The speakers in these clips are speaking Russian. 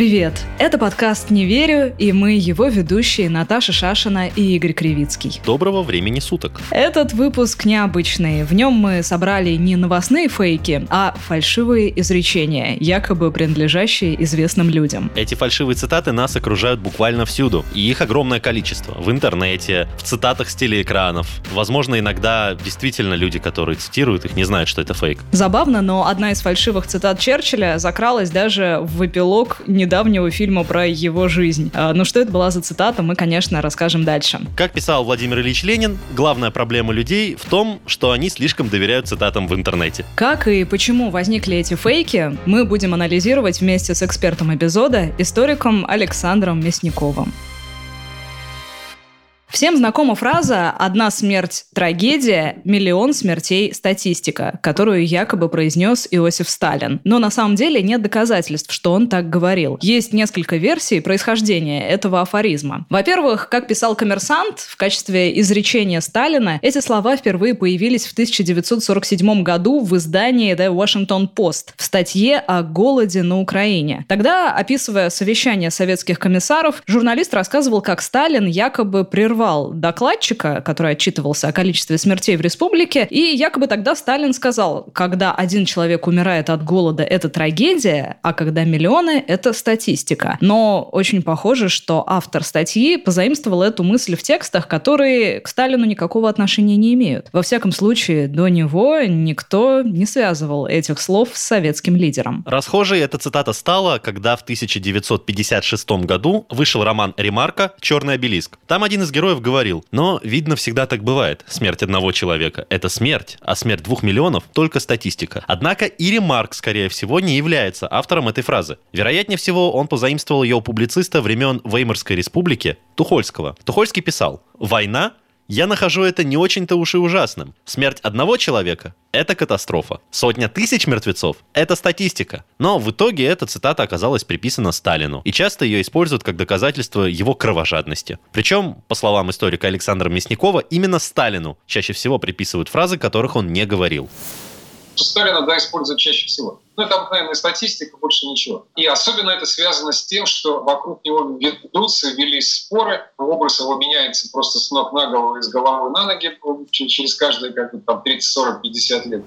Привет! Это подкаст «Не верю» и мы его ведущие Наташа Шашина и Игорь Кривицкий. Доброго времени суток. Этот выпуск необычный. В нем мы собрали не новостные фейки, а фальшивые изречения, якобы принадлежащие известным людям. Эти фальшивые цитаты нас окружают буквально всюду, и их огромное количество. В интернете, в цитатах с телеэкранов. Возможно, иногда действительно люди, которые цитируют их, не знают, что это фейк. Забавно, но одна из фальшивых цитат Черчилля закралась даже в эпилог недавнего фильма про его жизнь. А, ну что это была за цитата, мы, конечно, расскажем дальше. Как писал Владимир Ильич Ленин, главная проблема людей в том, что они слишком доверяют цитатам в интернете. Как и почему возникли эти фейки, мы будем анализировать вместе с экспертом эпизода, историком Александром Мясниковым. Всем знакома фраза «одна смерть – трагедия, миллион смертей – статистика», которую якобы произнес Иосиф Сталин. Но на самом деле нет доказательств, что он так говорил. Есть несколько версий происхождения этого афоризма. Во-первых, как писал коммерсант, в качестве изречения Сталина эти слова впервые появились в 1947 году в издании The Washington Post в статье о голоде на Украине. Тогда, описывая совещание советских комиссаров, журналист рассказывал, как Сталин якобы прервал прервал докладчика, который отчитывался о количестве смертей в республике, и якобы тогда Сталин сказал, когда один человек умирает от голода, это трагедия, а когда миллионы, это статистика. Но очень похоже, что автор статьи позаимствовал эту мысль в текстах, которые к Сталину никакого отношения не имеют. Во всяком случае, до него никто не связывал этих слов с советским лидером. Расхожей эта цитата стала, когда в 1956 году вышел роман «Ремарка. Черный обелиск». Там один из героев героев говорил, но, видно, всегда так бывает. Смерть одного человека – это смерть, а смерть двух миллионов – только статистика. Однако и Ремарк, скорее всего, не является автором этой фразы. Вероятнее всего, он позаимствовал ее у публициста времен Веймарской республики Тухольского. Тухольский писал «Война я нахожу это не очень-то уж и ужасным. Смерть одного человека – это катастрофа. Сотня тысяч мертвецов – это статистика. Но в итоге эта цитата оказалась приписана Сталину, и часто ее используют как доказательство его кровожадности. Причем, по словам историка Александра Мясникова, именно Сталину чаще всего приписывают фразы, которых он не говорил что Сталина да, используют чаще всего. Ну, это обыкновенная статистика, больше ничего. И особенно это связано с тем, что вокруг него ведутся, велись споры, образ его меняется просто с ног на голову, из головы на ноги через каждые как там, 30, 40, 50 лет.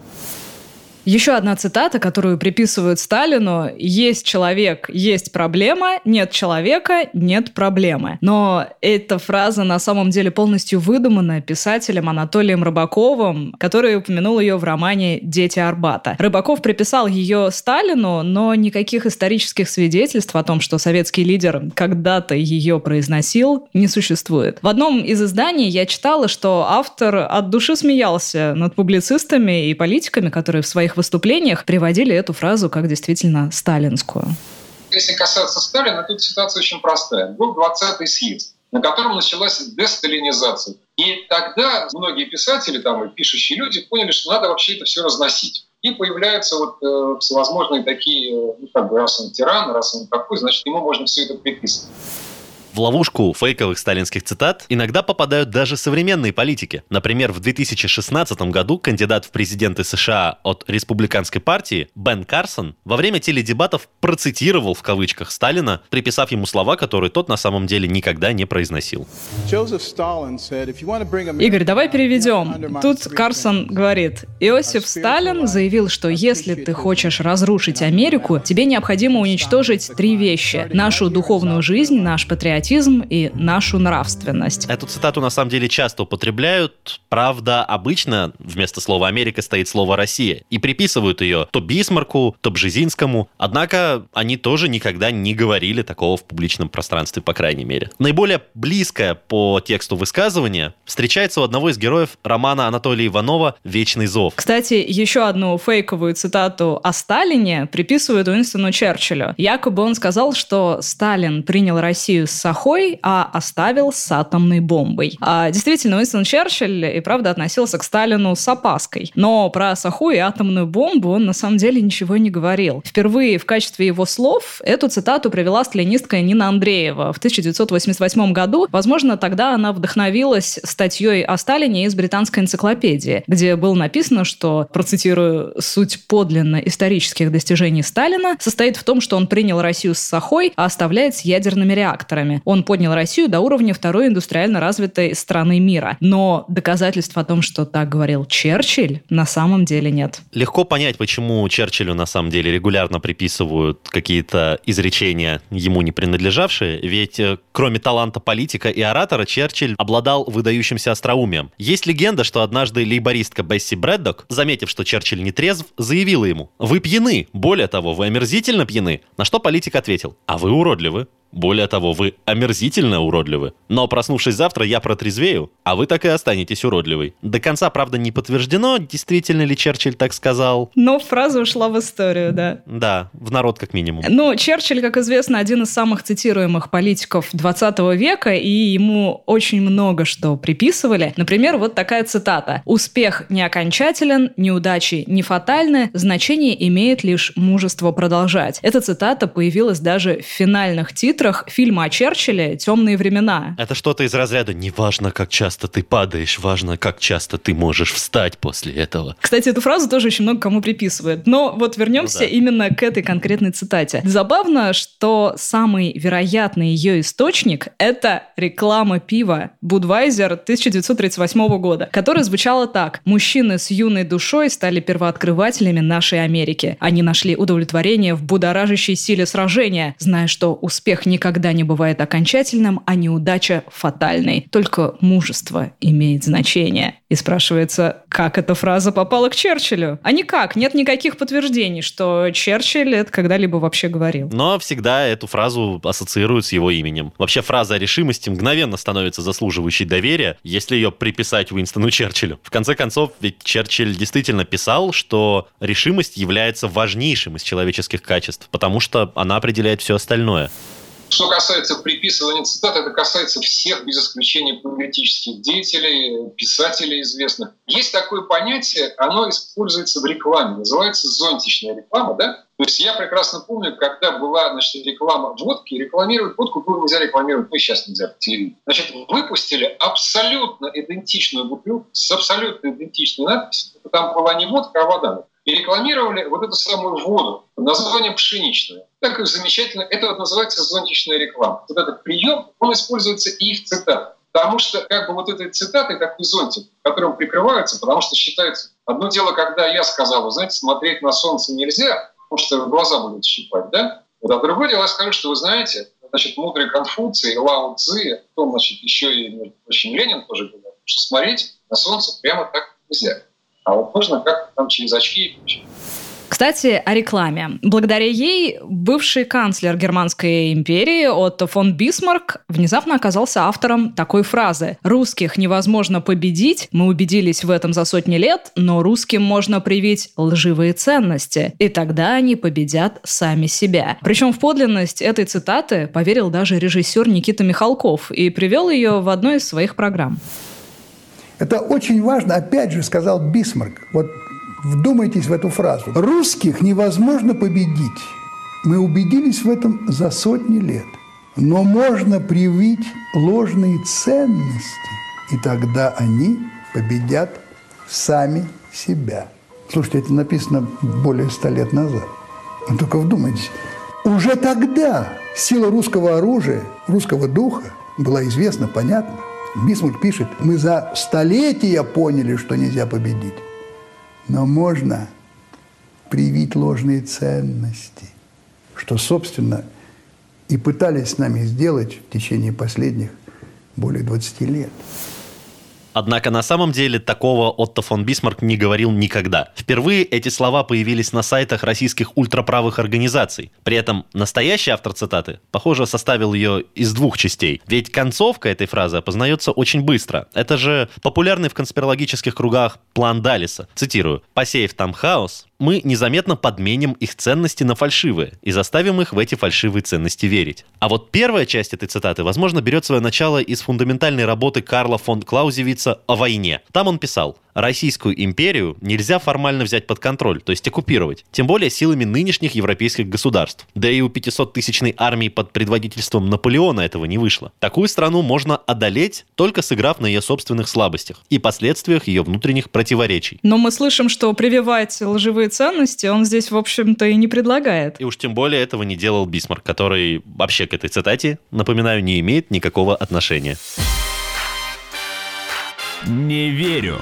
Еще одна цитата, которую приписывают Сталину. «Есть человек, есть проблема, нет человека, нет проблемы». Но эта фраза на самом деле полностью выдумана писателем Анатолием Рыбаковым, который упомянул ее в романе «Дети Арбата». Рыбаков приписал ее Сталину, но никаких исторических свидетельств о том, что советский лидер когда-то ее произносил, не существует. В одном из изданий я читала, что автор от души смеялся над публицистами и политиками, которые в своих своих выступлениях приводили эту фразу как действительно сталинскую. Если касаться Сталина, тут ситуация очень простая. Был 20-й съезд, на котором началась десталинизация. И тогда многие писатели там, и пишущие люди поняли, что надо вообще это все разносить. И появляются вот э, всевозможные такие, э, ну как бы, раз он тиран, раз он такой, значит, ему можно все это приписывать. В ловушку фейковых сталинских цитат иногда попадают даже современные политики. Например, в 2016 году кандидат в президенты США от республиканской партии Бен Карсон во время теледебатов процитировал в кавычках Сталина, приписав ему слова, которые тот на самом деле никогда не произносил. Игорь, давай переведем. Тут Карсон говорит, Иосиф Сталин заявил, что если ты хочешь разрушить Америку, тебе необходимо уничтожить три вещи. Нашу духовную жизнь, наш патриотизм патриотизм и нашу нравственность. Эту цитату на самом деле часто употребляют. Правда, обычно вместо слова «Америка» стоит слово «Россия». И приписывают ее то Бисмарку, то Бжезинскому. Однако они тоже никогда не говорили такого в публичном пространстве, по крайней мере. Наиболее близкое по тексту высказывания встречается у одного из героев романа Анатолия Иванова «Вечный зов». Кстати, еще одну фейковую цитату о Сталине приписывают Уинстону Черчиллю. Якобы он сказал, что Сталин принял Россию с сахой, а оставил с атомной бомбой. А, действительно, Уинстон Черчилль и правда относился к Сталину с опаской. Но про саху и атомную бомбу он на самом деле ничего не говорил. Впервые в качестве его слов эту цитату привела сталинистка Нина Андреева в 1988 году. Возможно, тогда она вдохновилась статьей о Сталине из британской энциклопедии, где было написано, что, процитирую, «суть подлинно исторических достижений Сталина состоит в том, что он принял Россию с сахой, а оставляет с ядерными реакторами. Он поднял Россию до уровня второй индустриально развитой страны мира. Но доказательств о том, что так говорил Черчилль, на самом деле нет. Легко понять, почему Черчиллю на самом деле регулярно приписывают какие-то изречения ему не принадлежавшие, ведь э, кроме таланта политика и оратора, Черчилль обладал выдающимся остроумием. Есть легенда, что однажды лейбористка Бесси Брэддок, заметив, что Черчилль не трезв, заявила ему «Вы пьяны, более того, вы омерзительно пьяны». На что политик ответил «А вы уродливы». Более того, вы омерзительно уродливы. Но проснувшись завтра, я протрезвею, а вы так и останетесь уродливой. До конца, правда, не подтверждено, действительно ли Черчилль так сказал. Но фраза ушла в историю, да. Да, в народ как минимум. Ну, Черчилль, как известно, один из самых цитируемых политиков 20 века, и ему очень много что приписывали. Например, вот такая цитата. «Успех не окончателен, неудачи не фатальны, значение имеет лишь мужество продолжать». Эта цитата появилась даже в финальных титрах титрах фильма о Черчилле «Темные времена». Это что-то из разряда «Не важно, как часто ты падаешь, важно, как часто ты можешь встать после этого». Кстати, эту фразу тоже очень много кому приписывают. Но вот вернемся ну, да. именно к этой конкретной цитате. Забавно, что самый вероятный ее источник — это реклама пива Budweiser 1938 года, которая звучала так. «Мужчины с юной душой стали первооткрывателями нашей Америки. Они нашли удовлетворение в будоражащей силе сражения, зная, что успех не никогда не бывает окончательным, а неудача фатальной. Только мужество имеет значение. И спрашивается, как эта фраза попала к Черчиллю? А никак, нет никаких подтверждений, что Черчилль это когда-либо вообще говорил. Но всегда эту фразу ассоциируют с его именем. Вообще фраза о решимости мгновенно становится заслуживающей доверия, если ее приписать Уинстону Черчиллю. В конце концов, ведь Черчилль действительно писал, что решимость является важнейшим из человеческих качеств, потому что она определяет все остальное. Что касается приписывания цитат, это касается всех, без исключения политических деятелей, писателей известных. Есть такое понятие, оно используется в рекламе, называется зонтичная реклама, да? То есть я прекрасно помню, когда была значит, реклама водки, рекламировать водку было нельзя рекламировать, ну и сейчас нельзя по телевидению. Значит, выпустили абсолютно идентичную бутылку с абсолютно идентичной надписью. Там была не водка, а вода и рекламировали вот эту самую воду под названием пшеничная. Так и замечательно. Это называется зонтичная реклама. Вот этот прием, он используется и в цитатах. Потому что как бы вот этой цитатой такой зонтик, которым прикрываются, потому что считается, одно дело, когда я сказал, знаете, смотреть на солнце нельзя, потому что глаза будут щипать, да? Вот, а другое дело, я скажу, что вы знаете, значит, мудрый Конфуций, Лао Цзи, потом, значит, еще и, между Ленин тоже говорил, что смотреть на солнце прямо так нельзя. А вот можно как-то там через очки кстати, о рекламе. Благодаря ей бывший канцлер Германской империи Отто фон Бисмарк внезапно оказался автором такой фразы «Русских невозможно победить, мы убедились в этом за сотни лет, но русским можно привить лживые ценности, и тогда они победят сами себя». Причем в подлинность этой цитаты поверил даже режиссер Никита Михалков и привел ее в одной из своих программ. Это очень важно, опять же, сказал Бисмарк. Вот вдумайтесь в эту фразу. Русских невозможно победить. Мы убедились в этом за сотни лет. Но можно привить ложные ценности, и тогда они победят сами себя. Слушайте, это написано более ста лет назад. Но только вдумайтесь, уже тогда сила русского оружия, русского духа была известна, понятна. Бисмарк пишет, мы за столетия поняли, что нельзя победить. Но можно привить ложные ценности, что, собственно, и пытались с нами сделать в течение последних более 20 лет. Однако на самом деле такого Отто фон Бисмарк не говорил никогда. Впервые эти слова появились на сайтах российских ультраправых организаций. При этом настоящий автор цитаты, похоже, составил ее из двух частей. Ведь концовка этой фразы опознается очень быстро. Это же популярный в конспирологических кругах план Даллеса. Цитирую. «Посеяв там хаос, мы незаметно подменим их ценности на фальшивые и заставим их в эти фальшивые ценности верить. А вот первая часть этой цитаты, возможно, берет свое начало из фундаментальной работы Карла фон Клаузевица о войне. Там он писал, Российскую империю нельзя формально взять под контроль, то есть оккупировать, тем более силами нынешних европейских государств. Да и у 500-тысячной армии под предводительством Наполеона этого не вышло. Такую страну можно одолеть, только сыграв на ее собственных слабостях и последствиях ее внутренних противоречий. Но мы слышим, что прививать лживые ценности он здесь, в общем-то, и не предлагает. И уж тем более этого не делал Бисмарк, который вообще к этой цитате, напоминаю, не имеет никакого отношения. Не верю.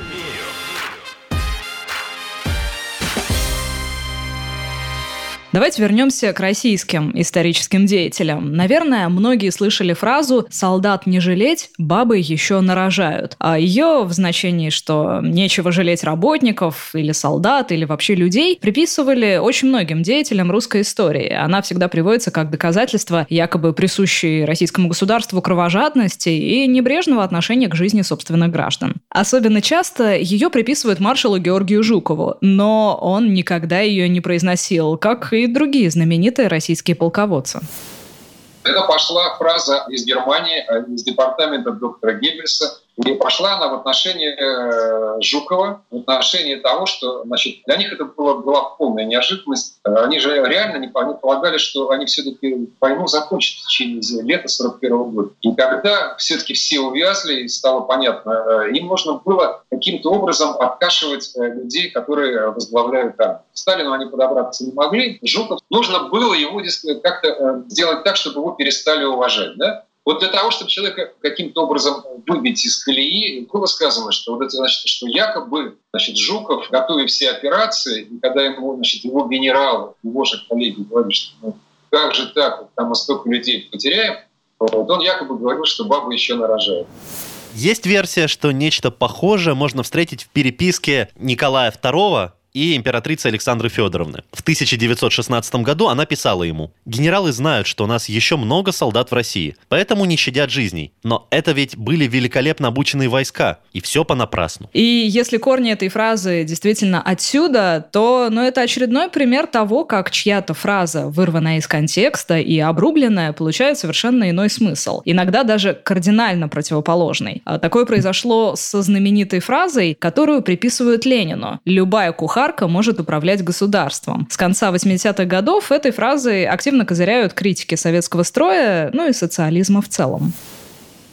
Давайте вернемся к российским историческим деятелям. Наверное, многие слышали фразу «солдат не жалеть, бабы еще нарожают». А ее в значении, что нечего жалеть работников или солдат, или вообще людей, приписывали очень многим деятелям русской истории. Она всегда приводится как доказательство якобы присущей российскому государству кровожадности и небрежного отношения к жизни собственных граждан. Особенно часто ее приписывают маршалу Георгию Жукову, но он никогда ее не произносил, как и и другие знаменитые российские полководцы. Это пошла фраза из Германии, э, из департамента доктора Геббельса, и пошла она в отношении э, Жукова, в отношении того, что значит, для них это была, была полная неожиданность. Они же реально не они полагали, что они все-таки войну закончат в течение лета 41 года. И когда все-таки все увязли, и стало понятно, э, им нужно было каким-то образом откашивать э, людей, которые возглавляют армию. Сталину они подобраться не могли. Жуков нужно было его как-то сделать так, чтобы его перестали уважать. Да? Вот для того, чтобы человека каким-то образом выбить из колеи, было сказано, что вот это значит, что якобы значит, Жуков, готовя все операции, и когда ему, значит, его генерал, его же коллеги говорили, что ну, как же так, там мы столько людей потеряем, вот он якобы говорил, что баба еще нарожает. Есть версия, что нечто похожее можно встретить в переписке Николая II и императрицы Александры Федоровны. В 1916 году она писала ему, «Генералы знают, что у нас еще много солдат в России, поэтому не щадят жизней. Но это ведь были великолепно обученные войска, и все понапрасну». И если корни этой фразы действительно отсюда, то ну, это очередной пример того, как чья-то фраза, вырванная из контекста и обрубленная, получает совершенно иной смысл. Иногда даже кардинально противоположный. А такое произошло со знаменитой фразой, которую приписывают Ленину. «Любая кухарка кухарка может управлять государством. С конца 80-х годов этой фразой активно козыряют критики советского строя, ну и социализма в целом.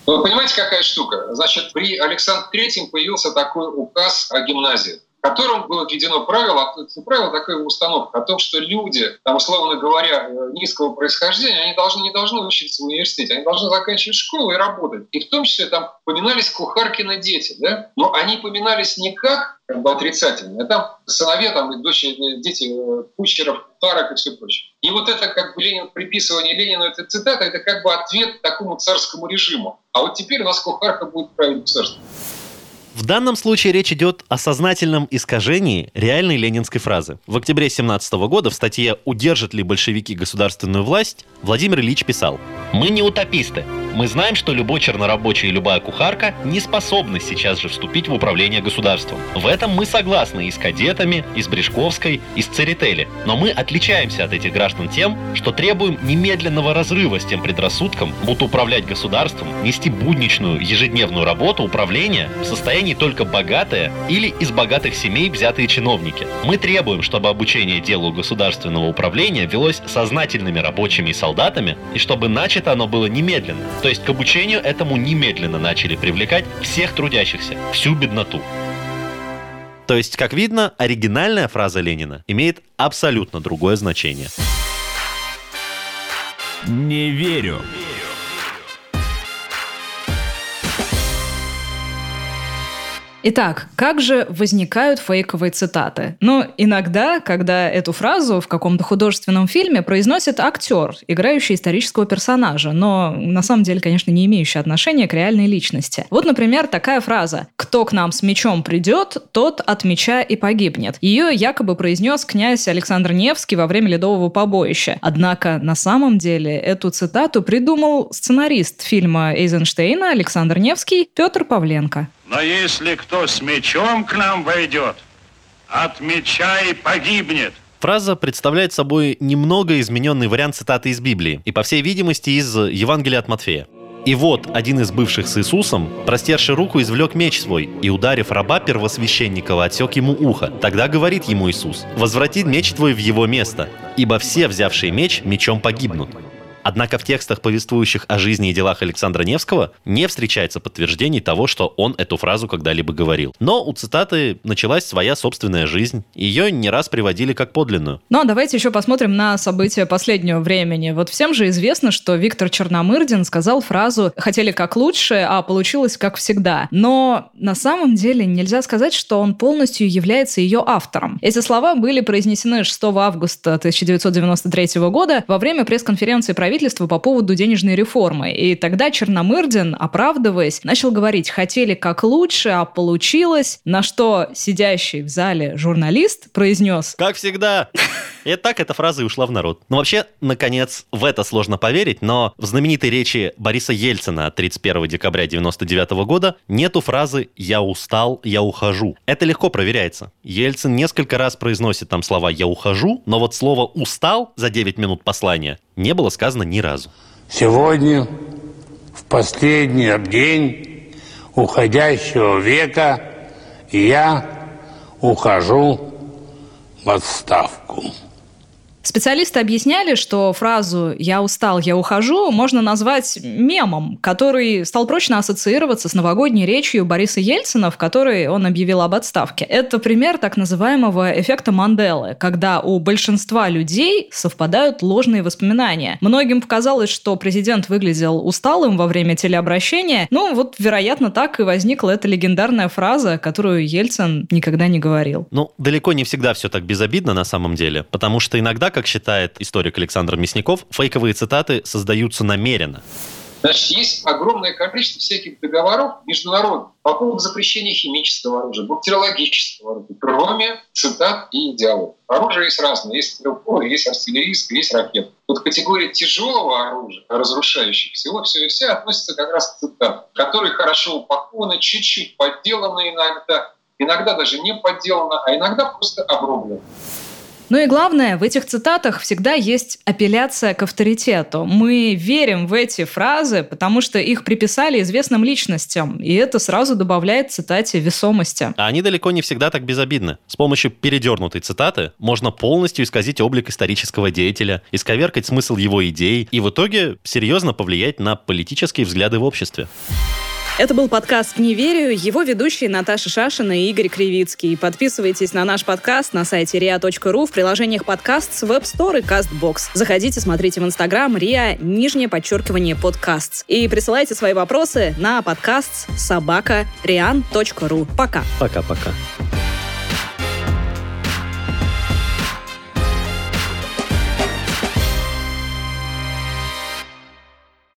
Вы понимаете, какая штука? Значит, при Александре Третьем появился такой указ о гимназии которым было введено правило, правило такая установка о том, что люди, там, условно говоря, э, низкого происхождения, они должны, не должны учиться в университете, они должны заканчивать школу и работать. И в том числе там поминались кухаркины дети, да? но они поминались не как, как бы отрицательно, а там сыновья, там, и дочери, э, дети э, кучеров, кухарок и все прочее. И вот это как бы Ленин, приписывание Ленину этой цитаты, это как бы ответ такому царскому режиму. А вот теперь у нас кухарка будет править государство. В данном случае речь идет о сознательном искажении реальной ленинской фразы. В октябре 17 года в статье «Удержат ли большевики государственную власть» Владимир Ильич писал «Мы не утописты. Мы знаем, что любой чернорабочий и любая кухарка не способны сейчас же вступить в управление государством. В этом мы согласны и с кадетами, и с Брешковской, и с Церетели. Но мы отличаемся от этих граждан тем, что требуем немедленного разрыва с тем предрассудком, будто управлять государством, нести будничную, ежедневную работу управления в состоянии только богатые или из богатых семей взятые чиновники. Мы требуем, чтобы обучение делу государственного управления велось сознательными рабочими и солдатами, и чтобы начато оно было немедленно. То то есть к обучению этому немедленно начали привлекать всех трудящихся, всю бедноту. То есть, как видно, оригинальная фраза Ленина имеет абсолютно другое значение. Не верю. Итак, как же возникают фейковые цитаты? Ну, иногда, когда эту фразу в каком-то художественном фильме произносит актер, играющий исторического персонажа, но на самом деле, конечно, не имеющий отношения к реальной личности. Вот, например, такая фраза «Кто к нам с мечом придет, тот от меча и погибнет». Ее якобы произнес князь Александр Невский во время Ледового побоища. Однако на самом деле эту цитату придумал сценарист фильма Эйзенштейна Александр Невский Петр Павленко. Но если кто с мечом к нам войдет, от меча и погибнет. Фраза представляет собой немного измененный вариант цитаты из Библии и, по всей видимости, из Евангелия от Матфея. И вот один из бывших с Иисусом, простерши руку, извлек меч свой и, ударив раба первосвященникова, отсек ему ухо. Тогда говорит ему Иисус, «Возврати меч твой в его место, ибо все, взявшие меч, мечом погибнут». Однако в текстах, повествующих о жизни и делах Александра Невского, не встречается подтверждений того, что он эту фразу когда-либо говорил. Но у цитаты началась своя собственная жизнь. Ее не раз приводили как подлинную. Ну а давайте еще посмотрим на события последнего времени. Вот всем же известно, что Виктор Черномырдин сказал фразу «хотели как лучше, а получилось как всегда». Но на самом деле нельзя сказать, что он полностью является ее автором. Эти слова были произнесены 6 августа 1993 года во время пресс-конференции правительства правительства по поводу денежной реформы. И тогда Черномырдин, оправдываясь, начал говорить, хотели как лучше, а получилось, на что сидящий в зале журналист произнес... Как всегда. И так эта фраза и ушла в народ. Ну, вообще, наконец, в это сложно поверить, но в знаменитой речи Бориса Ельцина от 31 декабря 99 года нету фразы «я устал, я ухожу». Это легко проверяется. Ельцин несколько раз произносит там слова «я ухожу», но вот слово «устал» за 9 минут послания не было сказано ни разу. Сегодня, в последний день уходящего века, я ухожу в отставку. Специалисты объясняли, что фразу «я устал, я ухожу» можно назвать мемом, который стал прочно ассоциироваться с новогодней речью Бориса Ельцина, в которой он объявил об отставке. Это пример так называемого эффекта Манделы, когда у большинства людей совпадают ложные воспоминания. Многим показалось, что президент выглядел усталым во время телеобращения. Ну, вот, вероятно, так и возникла эта легендарная фраза, которую Ельцин никогда не говорил. Ну, далеко не всегда все так безобидно на самом деле, потому что иногда, как считает историк Александр Мясников, фейковые цитаты создаются намеренно. Значит, есть огромное количество всяких договоров международных по поводу запрещения химического оружия, бактериологического оружия, кроме цитат и идеалов. Оружие есть разное. Есть стрелковое, есть артиллерийское, есть ракет. Вот категория тяжелого оружия, разрушающих всего, все и все относится как раз к цитатам, которые хорошо упакованы, чуть-чуть подделаны иногда, иногда даже не подделано, а иногда просто обрублено. Ну и главное, в этих цитатах всегда есть апелляция к авторитету. Мы верим в эти фразы, потому что их приписали известным личностям, и это сразу добавляет цитате весомости. А они далеко не всегда так безобидны. С помощью передернутой цитаты можно полностью исказить облик исторического деятеля, исковеркать смысл его идей и в итоге серьезно повлиять на политические взгляды в обществе. Это был подкаст «Не верю». Его ведущие Наташа Шашина и Игорь Кривицкий. Подписывайтесь на наш подкаст на сайте ria.ru в приложениях подкаст с Web Store и CastBox. Заходите, смотрите в Инстаграм ria, нижнее подчеркивание подкаст. И присылайте свои вопросы на подкаст собака rian.ru. Пока. Пока-пока.